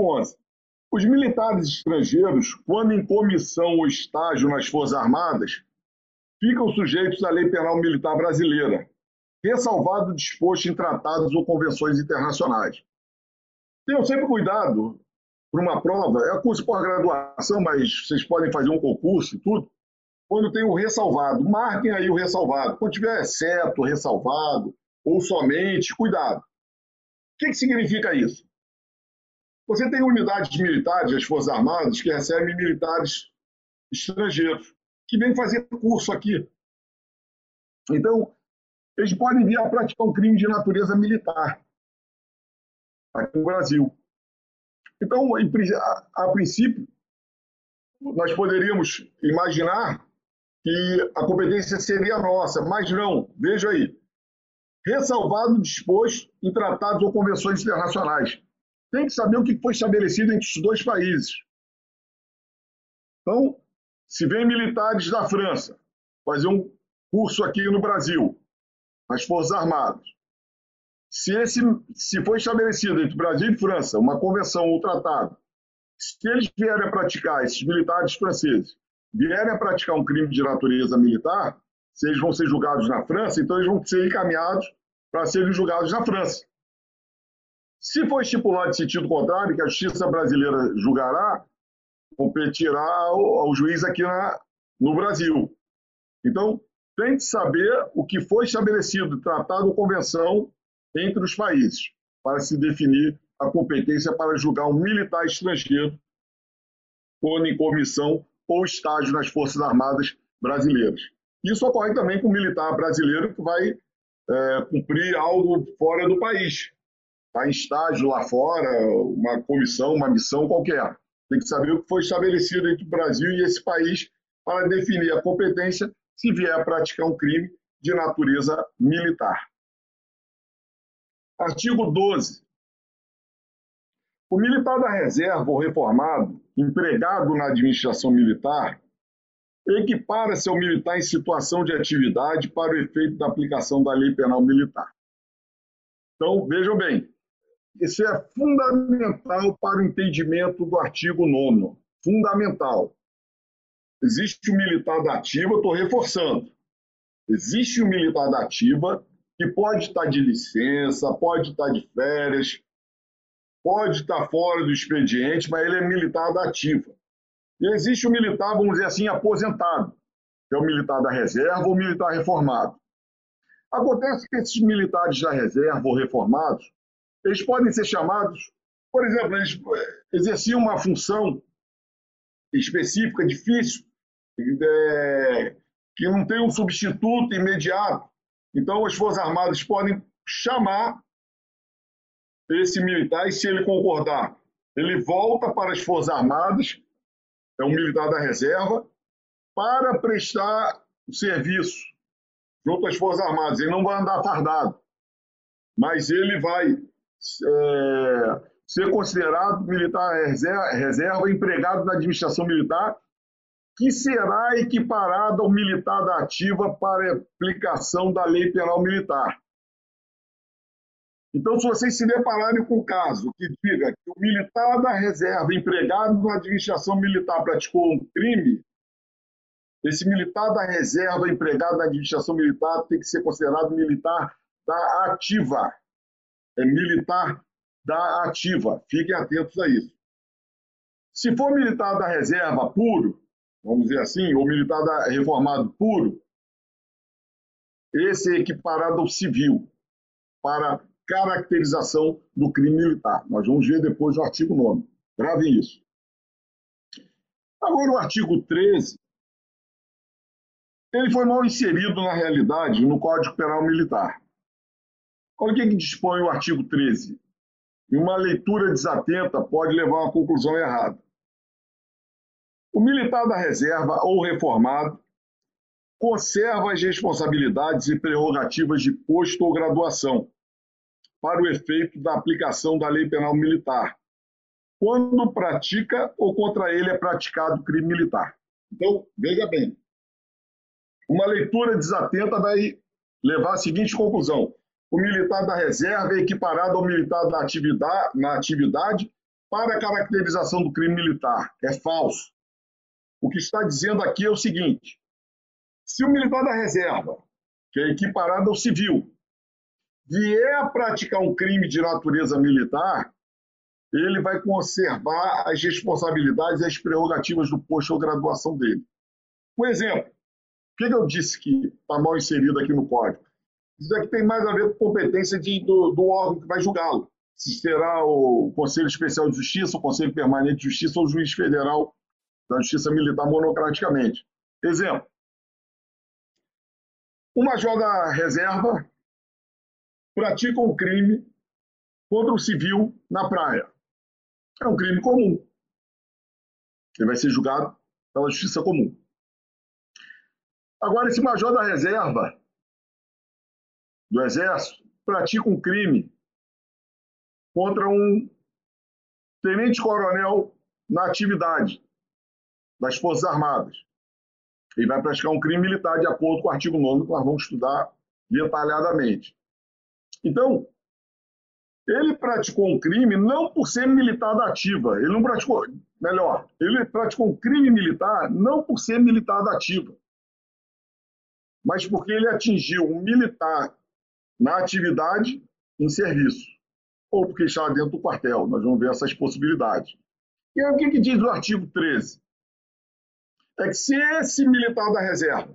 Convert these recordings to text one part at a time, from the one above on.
Artigo 11. Os militares estrangeiros, quando em comissão ou estágio nas Forças Armadas, ficam sujeitos à lei penal militar brasileira, ressalvado disposto em tratados ou convenções internacionais. Tenham sempre cuidado para uma prova, é curso pós-graduação, mas vocês podem fazer um concurso e tudo. Quando tem o ressalvado, marquem aí o ressalvado. Quando tiver exceto, ressalvado, ou somente, cuidado. O que, que significa isso? Você tem unidades militares das Forças Armadas que recebem militares estrangeiros, que vêm fazer curso aqui. Então, eles podem vir a praticar um crime de natureza militar aqui no Brasil. Então, a, princípio, nós poderíamos imaginar que a competência seria nossa, mas não. Veja aí. Ressalvado disposto em tratados ou convenções internacionais. Tem que saber o que foi estabelecido entre os dois países. Então, se vem militares da França fazer um curso aqui no Brasil, nas Forças Armadas, se, esse, se foi estabelecido entre Brasil e França uma convenção ou tratado, se eles vierem a praticar, esses militares franceses, vierem a praticar um crime de natureza militar, se eles vão ser julgados na França, então eles vão ser encaminhados para serem julgados na França. Se for estipulado em sentido contrário, que a justiça brasileira julgará, competirá ao, juiz aqui na, no Brasil. Então, tem que saber o que foi estabelecido, tratado ou convenção entre os países, para se definir a competência para julgar um militar estrangeiro quando em comissão ou estágio nas Forças Armadas brasileiras. Isso ocorre também com o militar brasileiro que vai é, cumprir algo fora do país. Está em estágio lá fora, uma comissão, uma missão qualquer. Tem que saber o que foi estabelecido entre o Brasil e esse país para definir a competência se vier a praticar um crime de natureza militar. Artigo 12. O militar da reserva ou reformado, empregado na administração militar, equipara-se ao militar em situação de atividade para o efeito da aplicação da lei penal militar. Então, vejam bem, isso é fundamental para o entendimento do artigo 9. Fundamental. Existe o militar da ativa, estou reforçando. Existe o militar da ativa que pode estar de licença, pode estar de férias, pode estar fora do expediente, mas ele é militar da ativa. E existe o militar, vamos dizer assim, aposentado, que é o militar da reserva ou militar reformado. Acontece que esses militares da reserva ou reformados, eles podem ser chamados, por exemplo, eles eh, exerciam uma função específica, difícil, é, que não tem um substituto imediato. Então, as Forças Armadas podem chamar esse militar e, se ele concordar, ele volta para as Forças Armadas, é um militar da reserva, para prestar o serviço junto às Forças Armadas. Ele não vai andar fardado, mas ele vai é, ser considerado militar reserva, reserva, empregado na administração militar que será equiparada ao militar da ativa para aplicação da lei penal militar. Então, se vocês se depararem com um caso que diga que o militar da reserva empregado na administração militar praticou um crime, esse militar da reserva empregado na administração militar tem que ser considerado militar da ativa. É militar da ativa. Fiquem atentos a isso. Se for militar da reserva puro, vamos dizer assim, ou militar reformado puro, esse é equiparado ao civil, para caracterização do crime militar. Nós vamos ver depois o artigo 9. Grave isso. Agora, o artigo 13, ele foi mal inserido na realidade no Código Penal Militar. Olha o que, que dispõe o artigo 13. E uma leitura desatenta pode levar a uma conclusão errada. O militar da reserva ou reformado conserva as responsabilidades e prerrogativas de posto ou graduação para o efeito da aplicação da lei penal militar, quando pratica ou contra ele é praticado crime militar. Então, veja bem, uma leitura desatenta vai levar à seguinte conclusão: o militar da reserva é equiparado ao militar da atividade, na atividade para a caracterização do crime militar. É falso. O que está dizendo aqui é o seguinte: se o militar da reserva, que é equiparado ao civil, vier a praticar um crime de natureza militar, ele vai conservar as responsabilidades e as prerrogativas do posto ou graduação dele. Um exemplo, o que eu disse que está mal inserido aqui no código? Isso aqui tem mais a ver com competência de, do, do órgão que vai julgá-lo. Se será o Conselho Especial de Justiça, o Conselho Permanente de Justiça ou o Juiz Federal da Justiça Militar monocraticamente. Exemplo. O major da reserva pratica um crime contra o civil na praia. É um crime comum. Ele vai ser julgado pela justiça comum. Agora, esse major da reserva do Exército pratica um crime contra um tenente-coronel na atividade das Forças Armadas. Ele vai praticar um crime militar de acordo com o artigo 9 que nós vamos estudar detalhadamente. Então, ele praticou um crime não por ser militar da ativa, ele não praticou, melhor, ele praticou um crime militar não por ser militar da ativa, mas porque ele atingiu um militar na atividade em serviço, ou porque estava dentro do quartel. Nós vamos ver essas possibilidades. E aí, o que, que diz o artigo 13? É que se esse militar da reserva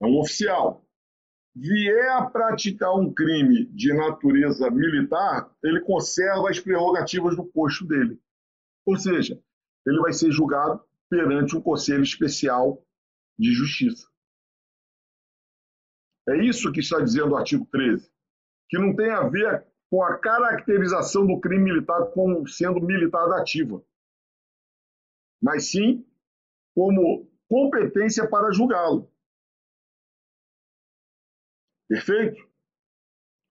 é um oficial vier a praticar um crime de natureza militar, ele conserva as prerrogativas do posto dele. Ou seja, ele vai ser julgado perante um conselho especial de justiça. É isso que está dizendo o artigo 13, que não tem a ver com a caracterização do crime militar como sendo militar da ativa, mas sim como competência para julgá-lo. Perfeito?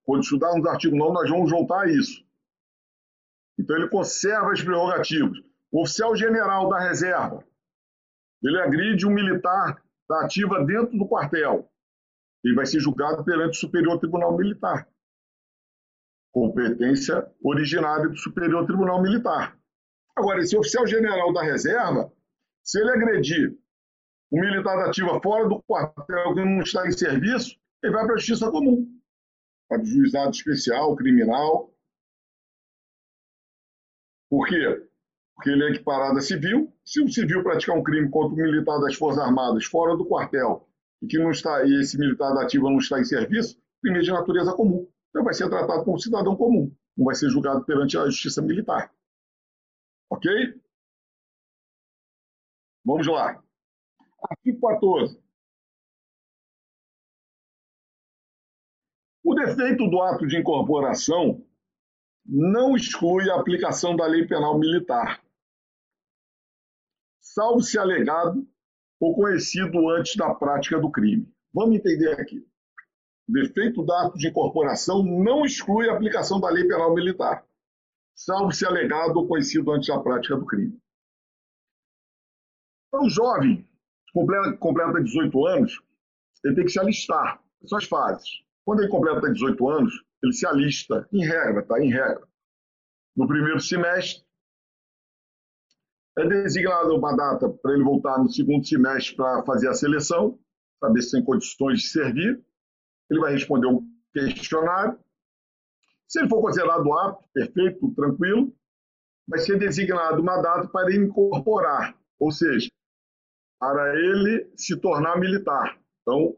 Quando estudarmos o artigo 9, nós vamos voltar a isso. Então, ele conserva as prerrogativas. O oficial general da reserva, ele agride um militar da ativa dentro do quartel. Ele vai ser julgado perante o Superior Tribunal Militar. Competência originária do Superior Tribunal Militar. Agora, esse oficial general da reserva, se ele agredir um militar da ativa fora do quartel que não está em serviço, ele vai para a justiça comum, para o juizado especial, criminal. Por quê? Porque ele é equiparado a civil. Se o civil praticar um crime contra um militar das Forças Armadas fora do quartel e que não está e esse militar da ativa não está em serviço, crime de natureza comum. Então vai ser tratado como cidadão comum, não vai ser julgado perante a justiça militar. Ok? Vamos lá. Artigo 14. O defeito do ato de incorporação não exclui a aplicação da lei penal militar, salvo se alegado ou conhecido antes da prática do crime. Vamos entender aqui. O defeito do ato de incorporação não exclui a aplicação da lei penal militar, salvo se alegado ou conhecido antes da prática do crime. Então, o jovem completa, completa 18 anos, ele tem que se alistar. São as fases. Quando ele completa 18 anos, ele se alista, em regra, tá? Em regra. No primeiro semestre, é designada uma data para ele voltar no segundo semestre para fazer a seleção, saber se tem condições de servir. Ele vai responder um questionário. Se ele for considerado apto, perfeito, tranquilo, vai ser designado uma data para incorporar, ou seja, para ele se tornar militar. Então,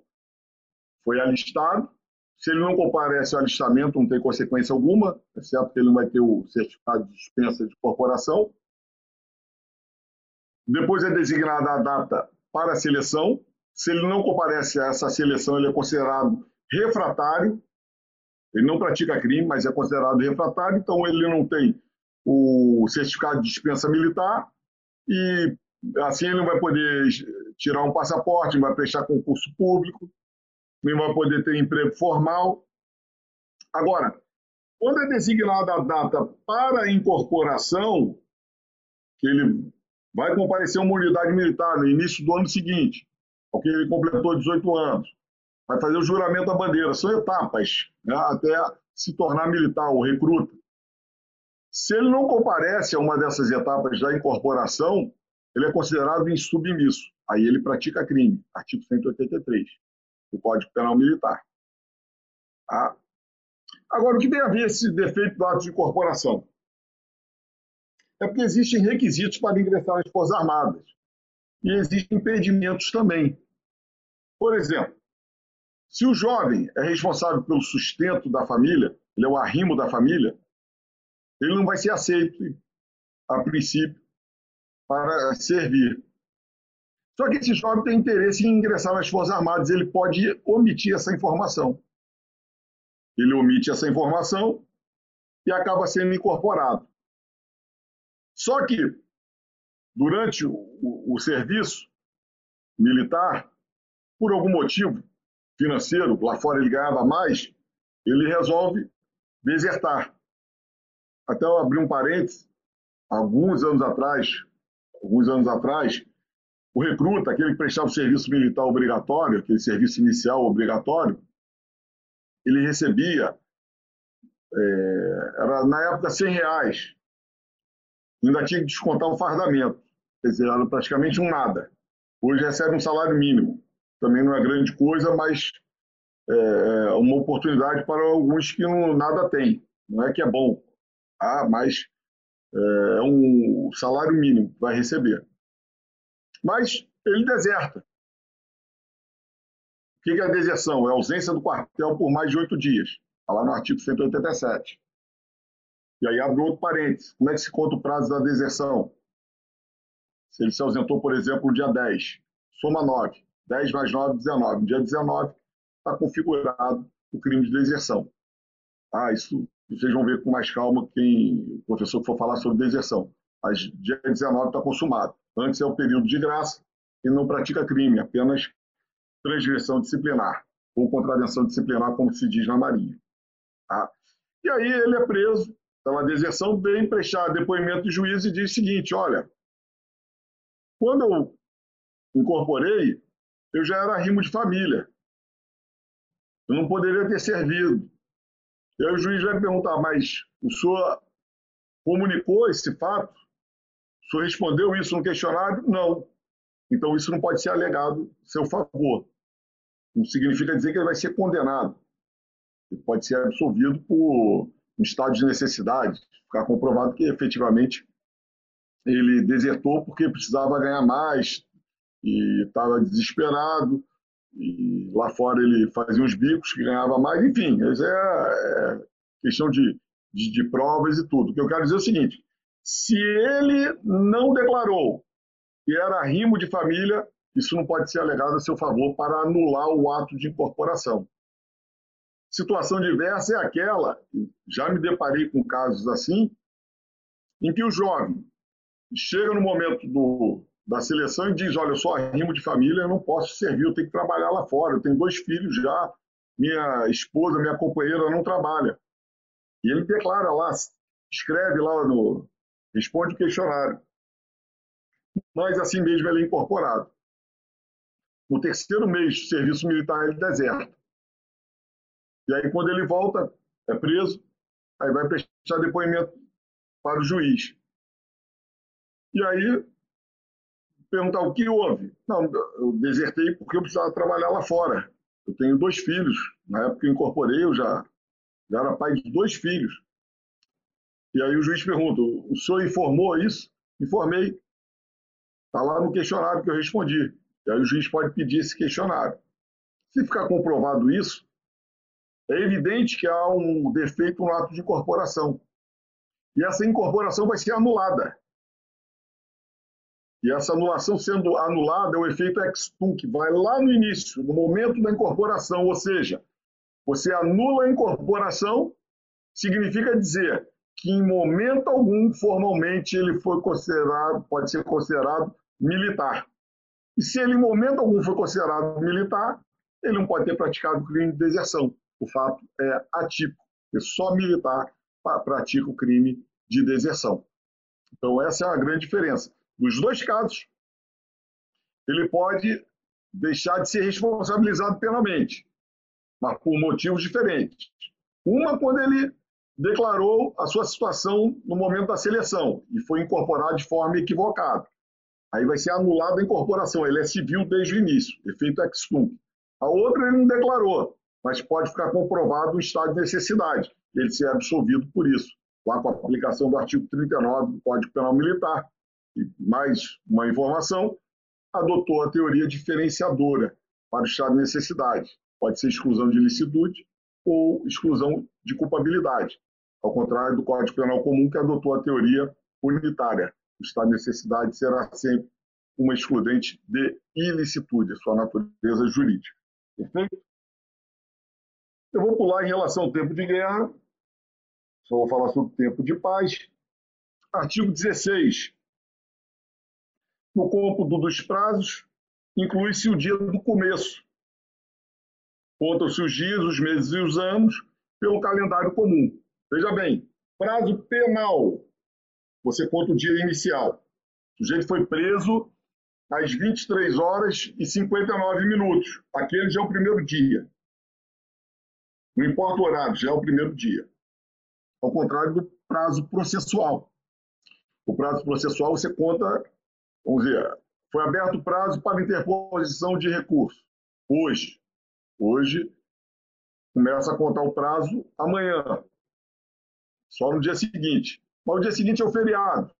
foi alistado, se ele não comparece ao alistamento, não tem consequência alguma, exceto que ele não vai ter o certificado de dispensa de corporação. Depois é designada a data para a seleção. Se ele não comparece a essa seleção, ele é considerado refratário. Ele não pratica crime, mas é considerado refratário, então ele não tem o certificado de dispensa militar e assim ele não vai poder tirar um passaporte, não vai prestar concurso público, nem vai poder ter emprego formal. Agora, quando é designada a data para a incorporação, que ele vai comparecer uma unidade militar no início do ano seguinte, porque ele completou 18 anos, vai fazer o juramento da bandeira, são etapas né, até se tornar militar ou recruta. Se ele não comparece a uma dessas etapas da incorporação, ele é considerado insubmisso. Aí ele pratica crime, artigo 183 do Código Penal Militar. Tá? Agora, o que tem a ver esse defeito do ato de incorporação? É porque existem requisitos para ingressar nas Forças Armadas. E existem impedimentos também. Por exemplo, se o jovem é responsável pelo sustento da família, ele é o arrimo da família, ele não vai ser aceito, a princípio, para servir. Só que esse jovem tem interesse em ingressar nas Forças Armadas, ele pode omitir essa informação. Ele omite essa informação e acaba sendo incorporado. Só que, durante o, o, o serviço militar, por algum motivo financeiro, lá fora ele ganhava mais, ele resolve desertar. Até eu abri um parênteses, alguns anos atrás, alguns anos atrás, o recruta, aquele que prestava o serviço militar obrigatório, aquele serviço inicial obrigatório, ele recebia, é, era na época 100 reais, ainda tinha que descontar um fardamento, quer dizer, era praticamente um nada. Hoje recebe um salário mínimo, também não é grande coisa, mas é, é uma oportunidade para alguns que não, nada têm. Não é que é bom, ah, mas é, é um salário mínimo que vai receber. Mas ele deserta. O que é a deserção? É a ausência do quartel por mais de oito dias. Está lá no artigo 187. E aí abre outro parênteses. Como é que se conta o prazo da deserção? Se ele se ausentou, por exemplo, no dia 10, soma 9. 10 mais 9, 19. No dia 19, está configurado o crime de deserção. Ah, isso vocês vão ver com mais calma quem o professor for falar sobre deserção. Mas dia 19 está consumado. Antes é o período de graça e não pratica crime, apenas transgressão disciplinar ou contravenção disciplinar, como se diz na Marinha. Tá? E aí ele é preso pela deserção, vem prestar depoimento de juiz e diz o seguinte: olha, quando eu incorporei, eu já era rimo de família. Eu não poderia ter servido. E aí o juiz vai perguntar, mas o senhor comunicou esse fato? O senhor respondeu isso no questionário? Não. Então isso não pode ser alegado a seu favor. Não significa dizer que ele vai ser condenado. Ele pode ser absolvido por um estado de necessidade, ficar comprovado que efetivamente ele desertou porque precisava ganhar mais e estava desesperado e lá fora ele fazia uns bicos que ganhava mais, enfim, isso é, é questão de, de, de, provas e tudo. O que eu quero dizer é o seguinte: se ele não declarou que era rimo de família, isso não pode ser alegado a seu favor para anular o ato de incorporação. Situação diversa é aquela, já me deparei com casos assim, em que o jovem chega no momento do, da seleção e diz: Olha, eu sou arrimo de família, eu não posso servir, eu tenho que trabalhar lá fora. Eu tenho dois filhos já, minha esposa, minha companheira não trabalha. E ele declara lá, escreve lá no. responde o questionário. Mas assim mesmo ele é incorporado. No terceiro mês de serviço militar, ele deserta. E aí, quando ele volta, é preso, aí vai prestar depoimento para o juiz. E aí, perguntar o que houve. Não, eu desertei porque eu precisava trabalhar lá fora. Eu tenho dois filhos. Na época que eu incorporei, eu já, já era pai de dois filhos. E aí o juiz pergunta: o senhor informou isso? Informei. Está lá no questionário que eu respondi. E aí o juiz pode pedir esse questionário. Se ficar comprovado isso, é evidente que há um defeito no ato de incorporação. E essa incorporação vai ser anulada. E essa anulação sendo anulada é o efeito ex-tum, que vai lá no início, no momento da incorporação, ou seja, você anula a incorporação, significa dizer que em momento algum, formalmente, ele foi considerado, pode ser considerado militar. E se ele em momento algum foi considerado militar, ele não pode ter praticado crime de deserção. O fato é atípico, porque só militar pratica o crime de deserção. Então, essa é a grande diferença. Nos dois casos, ele pode deixar de ser responsabilizado penalmente, mas por motivos diferentes. Uma, quando ele declarou a sua situação no momento da seleção e foi incorporado de forma equivocada. Aí vai ser anulada a incorporação, ele é civil desde o início, efeito ex. A outra ele não declarou, mas pode ficar comprovado o estado de necessidade, ele ser absolvido por isso, lá com a aplicação do artigo 39 do Código Penal Militar. E mais uma informação, adotou a teoria diferenciadora para o estado de necessidade. Pode ser exclusão de ilicitude ou exclusão de culpabilidade, ao contrário do Código Penal Comum, que adotou a teoria unitária. O estado de necessidade será sempre uma excludente de ilicitude, sua natureza jurídica. Perfeito? Eu vou pular em relação ao tempo de guerra, só vou falar sobre o tempo de paz. Artigo 16. No cômputo dos prazos, inclui-se o dia do começo. Contam-se os dias, os meses e os anos pelo calendário comum. Veja bem, prazo penal. Você conta o dia inicial. O sujeito foi preso às 23 horas e 59 minutos. Aquele já é o primeiro dia. Não importa o horário, já é o primeiro dia. Ao contrário do prazo processual. O prazo processual você conta, vamos dizer, foi aberto o prazo para interposição de recurso. Hoje. Hoje começa a contar o prazo amanhã. Só no dia seguinte. Mas o dia seguinte é o feriado.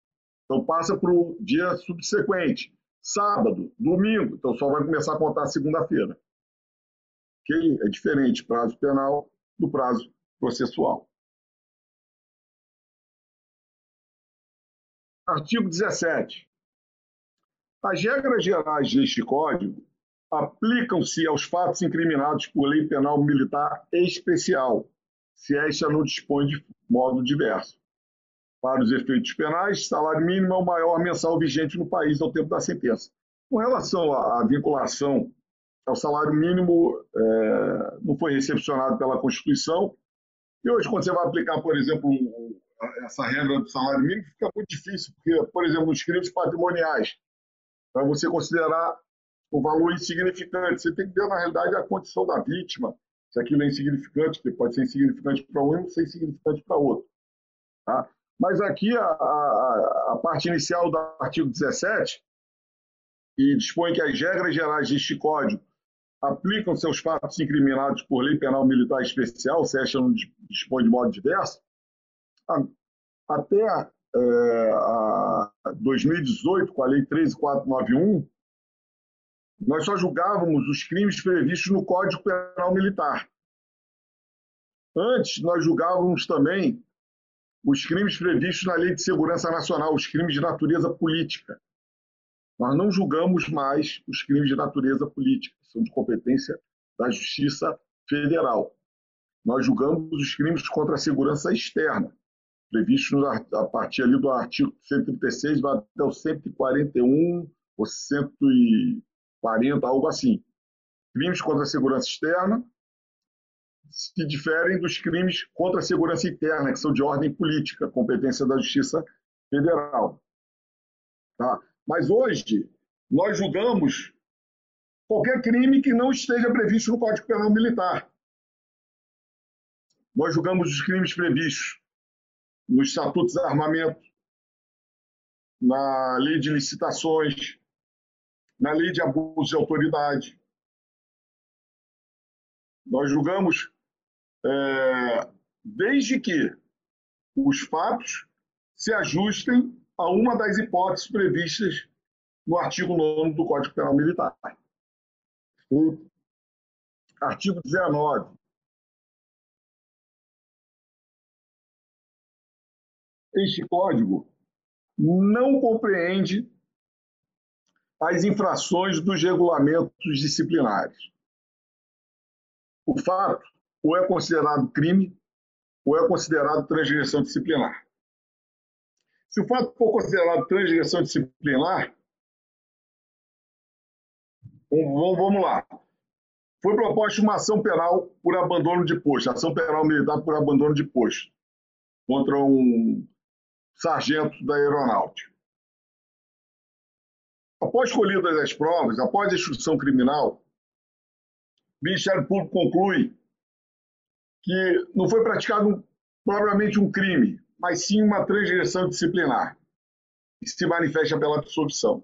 Então passa para o dia subsequente sábado, domingo, então só vai começar a contar segunda-feira. Ok? É diferente prazo penal do prazo processual. Artigo 17. As regras gerais deste Código aplicam-se aos fatos incriminados por lei penal militar especial, se esta não dispõe de modo diverso. Para os efeitos penais, salário mínimo é o maior mensal vigente no país ao tempo da sentença. Com relação à vinculação ao salário mínimo, é, não foi recepcionado pela Constituição. E hoje, quando você vai aplicar, por exemplo, essa regra do salário mínimo, fica muito difícil, porque, por exemplo, nos crimes patrimoniais, para você considerar o valor insignificante, você tem que ver, na realidade, a condição da vítima, se aquilo é insignificante, que pode ser insignificante para um e não ser insignificante para outro. Tá? Mas aqui a, a, a parte inicial do artigo 17, que dispõe que as regras gerais deste Código aplicam-se fatos incriminados por lei penal militar especial, se esta não dispõe de modo diverso, até é, a 2018, com a Lei 13491, nós só julgávamos os crimes previstos no Código Penal Militar. Antes, nós julgávamos também os crimes previstos na Lei de Segurança Nacional, os crimes de natureza política. Nós não julgamos mais os crimes de natureza política, são de competência da Justiça Federal. Nós julgamos os crimes contra a segurança externa, previstos a partir ali do artigo 136 vai até o 141 ou 140, algo assim. Crimes contra a segurança externa, se diferem dos crimes contra a segurança interna, que são de ordem política, competência da Justiça Federal. Tá? Mas hoje, nós julgamos qualquer crime que não esteja previsto no Código Penal Militar. Nós julgamos os crimes previstos nos estatutos de armamento, na lei de licitações, na lei de abuso de autoridade. Nós julgamos é, desde que os fatos se ajustem a uma das hipóteses previstas no artigo 9 do Código Penal Militar. O artigo 19. Este código não compreende as infrações dos regulamentos disciplinares. O fato ou é considerado crime ou é considerado transgressão disciplinar. Se o fato for considerado transgressão disciplinar, vamos lá. Foi proposta uma ação penal por abandono de posto, ação penal militar por abandono de posto, contra um sargento da aeronáutica. Após colhidas as provas, após a instrução criminal, o Ministério Público conclui que não foi praticado propriamente um crime, mas sim uma transgressão disciplinar, que se manifesta pela absolvição.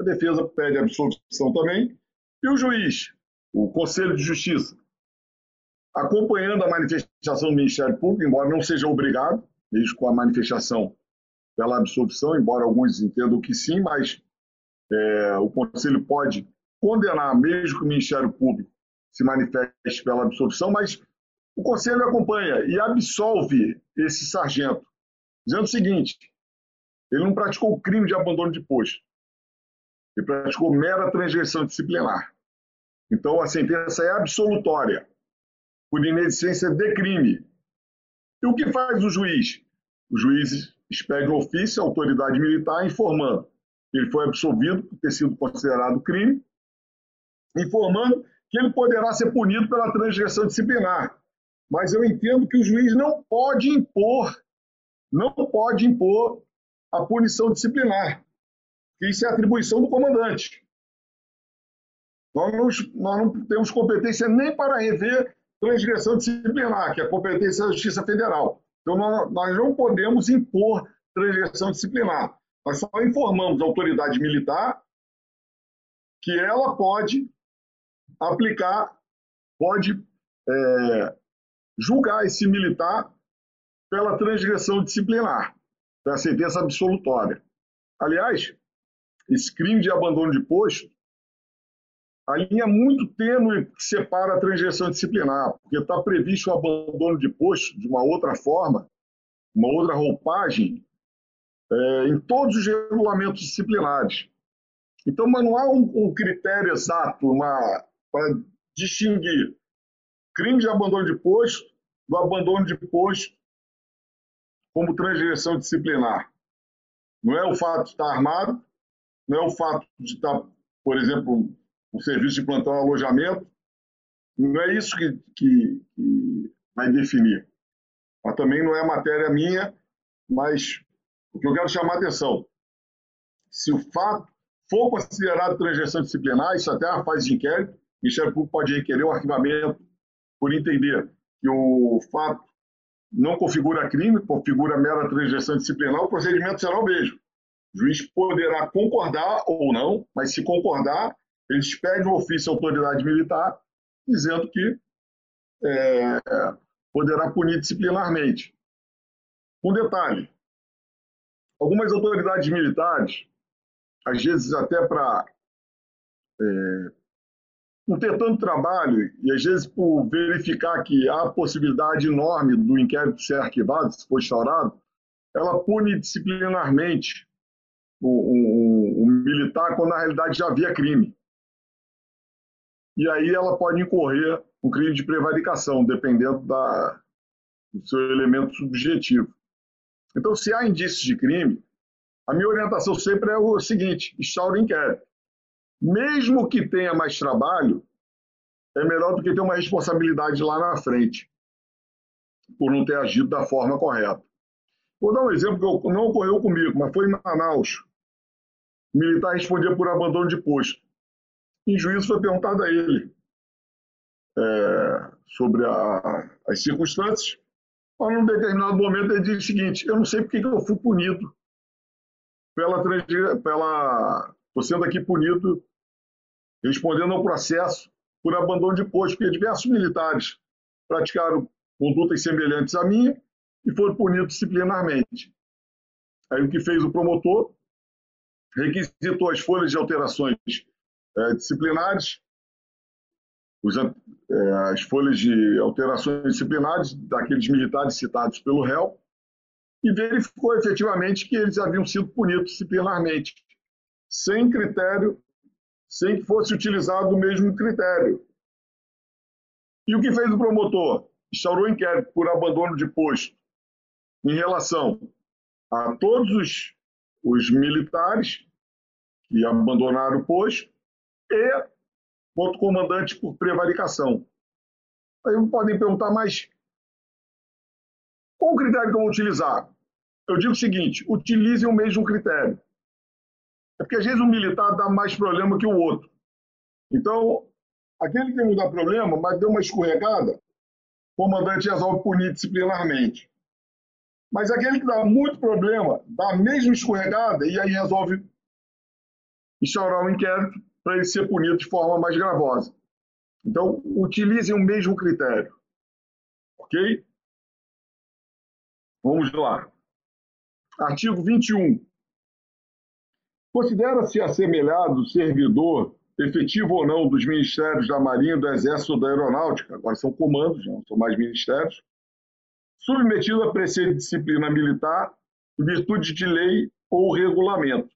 A defesa pede absolvição também, e o juiz, o Conselho de Justiça, acompanhando a manifestação do Ministério Público, embora não seja obrigado, mesmo com a manifestação pela absolvição, embora alguns entendam que sim, mas é, o Conselho pode condenar, mesmo que o Ministério Público se manifeste pela absolvição, mas o Conselho acompanha e absolve esse sargento, dizendo o seguinte: ele não praticou o crime de abandono de posto, ele praticou mera transgressão disciplinar. Então a sentença é absolutória, por inexistência de crime. E o que faz o juiz? O juiz expede um ofício à autoridade militar informando que ele foi absolvido por ter sido considerado crime, informando que ele poderá ser punido pela transgressão disciplinar. Mas eu entendo que o juiz não pode impor, não pode impor a punição disciplinar. Isso é atribuição do comandante. Nós não, nós não temos competência nem para rever transgressão disciplinar, que é a competência da Justiça Federal. Então, nós, nós não podemos impor transgressão disciplinar. Nós só informamos a autoridade militar que ela pode aplicar, pode é, julgar esse militar pela transgressão disciplinar, da sentença absolutória. Aliás, esse crime de abandono de posto, a linha muito tênue que separa a transgressão disciplinar, porque está previsto o abandono de posto de uma outra forma, uma outra roupagem, é, em todos os regulamentos disciplinares. Então, mas não há um, um critério exato para distinguir crime de abandono de posto do abandono de posto como transgressão disciplinar. Não é o fato de estar armado, não é o fato de estar, por exemplo, um serviço de plantão alojamento, não é isso que, que, que vai definir. Mas também não é matéria minha, mas o que eu quero chamar a atenção, se o fato for considerado transgressão disciplinar, isso até é a fase de inquérito, o Ministério Público pode requerer o arquivamento por entender que o fato não configura crime, configura mera transgressão disciplinar, o procedimento será o mesmo. O juiz poderá concordar ou não, mas se concordar, ele expede um ofício à autoridade militar dizendo que é, poderá punir disciplinarmente. Um detalhe: algumas autoridades militares, às vezes até para é, não ter tanto trabalho, e às vezes por verificar que há possibilidade enorme do inquérito ser arquivado, se for instaurado, ela pune disciplinarmente o, o, o, militar quando na realidade já havia crime. E aí ela pode incorrer um crime de prevaricação, dependendo da, do seu elemento subjetivo. Então, se há indícios de crime, a minha orientação sempre é o seguinte: instaure inquérito mesmo que tenha mais trabalho, é melhor do que ter uma responsabilidade lá na frente, por não ter agido da forma correta. Vou dar um exemplo que não ocorreu comigo, mas foi em Manaus. O militar respondia por abandono de posto. Em juízo foi perguntado a ele é, sobre a, as circunstâncias, mas num determinado momento ele disse o seguinte: eu não sei porque que eu fui punido pela, pela estou sendo aqui punido respondendo ao processo por abandono de posto, porque diversos militares praticaram condutas semelhantes à minha e foram punidos disciplinarmente. Aí o que fez o promotor? Requisitou as folhas de alterações é, disciplinares, os, é, as folhas de alterações disciplinares daqueles militares citados pelo réu e verificou efetivamente que eles haviam sido punidos disciplinarmente, sem critério sem que fosse utilizado o mesmo critério. E o que fez o promotor? Instaurou inquérito por abandono de posto em relação a todos os, os militares que abandonaram o posto e outro comandante por prevaricação. Aí podem perguntar, mas qual o critério que eu vou utilizar? Eu digo o seguinte: utilizem o mesmo critério. É porque às vezes um militar dá mais problema que o outro. Então, aquele que não dá problema, mas deu uma escorregada, comandante resolve punir disciplinarmente. Mas aquele que dá muito problema, dá a mesma escorregada e aí resolve instaurar um inquérito para ele ser punido de forma mais gravosa. Então, utilizem o mesmo critério. Ok? Vamos lá. Artigo 21. Considera-se assemelhado servidor, efetivo ou não, dos Ministérios da Marinha, do Exército ou da Aeronáutica, agora são comandos, não são mais ministérios, submetido a preceito de disciplina militar virtude de lei ou regulamento.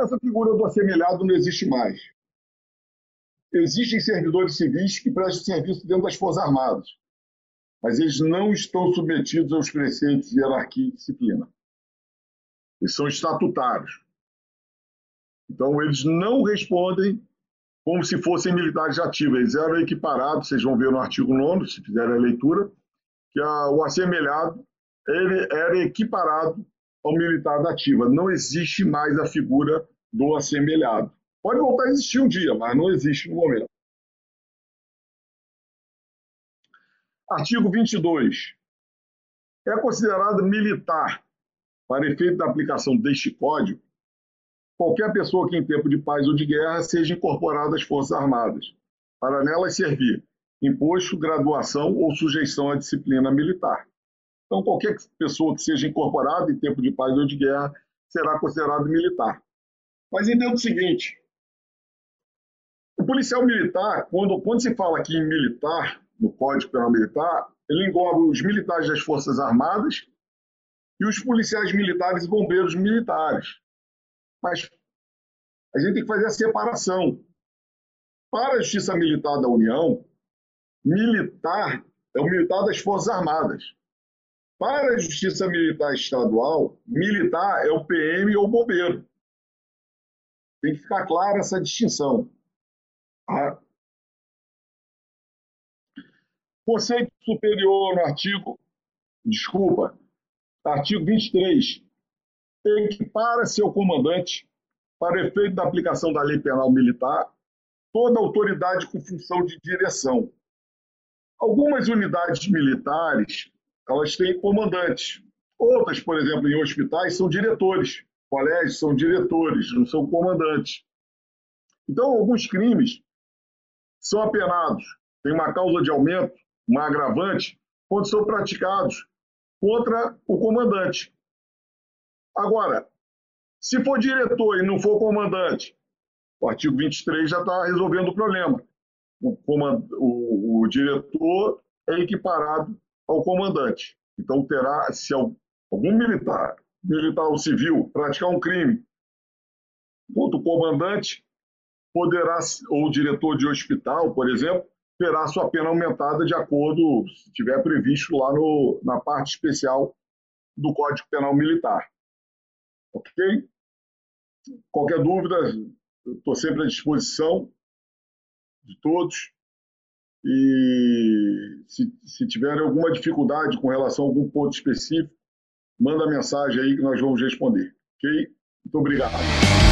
Essa figura do assemelhado não existe mais. Existem servidores civis que prestam serviço dentro das Forças Armadas, mas eles não estão submetidos aos preceitos de hierarquia e disciplina. Eles são estatutários. Então, eles não respondem como se fossem militares ativos. Eles eram equiparados, vocês vão ver no artigo 9, se fizerem a leitura, que a, o assemelhado ele era equiparado ao militar da ativa. Não existe mais a figura do assemelhado. Pode voltar a existir um dia, mas não existe no momento. Artigo 22. É considerado militar, para efeito da aplicação deste código, qualquer pessoa que em tempo de paz ou de guerra seja incorporada às Forças Armadas, para nelas servir imposto, graduação ou sujeição à disciplina militar. Então, qualquer pessoa que seja incorporada em tempo de paz ou de guerra será considerado militar. Mas entenda o seguinte: o policial militar, quando, quando se fala aqui em militar, no Código Penal Militar, ele engloba os militares das Forças Armadas e os policiais militares e bombeiros militares. Mas a gente tem que fazer a separação. Para a Justiça Militar da União, militar é o militar das Forças Armadas. Para a Justiça Militar Estadual, militar é o PM ou o bombeiro. Tem que ficar clara essa distinção. Tá? Conceito superior no artigo, desculpa, artigo 23, equipara seu comandante para efeito da aplicação da lei penal militar toda autoridade com função de direção. Algumas unidades militares, elas têm comandantes. Outras, por exemplo, em hospitais, são diretores. Colégios são diretores, não são comandantes. Então, alguns crimes são apenados, tem uma causa de aumento, uma agravante, quando são praticados contra o comandante. Agora, se for diretor e não for comandante, o artigo 23 já está resolvendo o problema. O, comand... o, o, diretor é equiparado ao comandante. Então, terá, se algum militar, militar ou civil, praticar um crime contra o comandante, poderá, ou diretor de hospital, por exemplo, terá sua pena aumentada de acordo, se tiver previsto lá no, na parte especial do Código Penal Militar. Ok? Qualquer dúvida, estou sempre à disposição de todos. E se, se tiverem alguma dificuldade com relação a algum ponto específico, manda mensagem aí que nós vamos responder. Ok? Muito obrigado.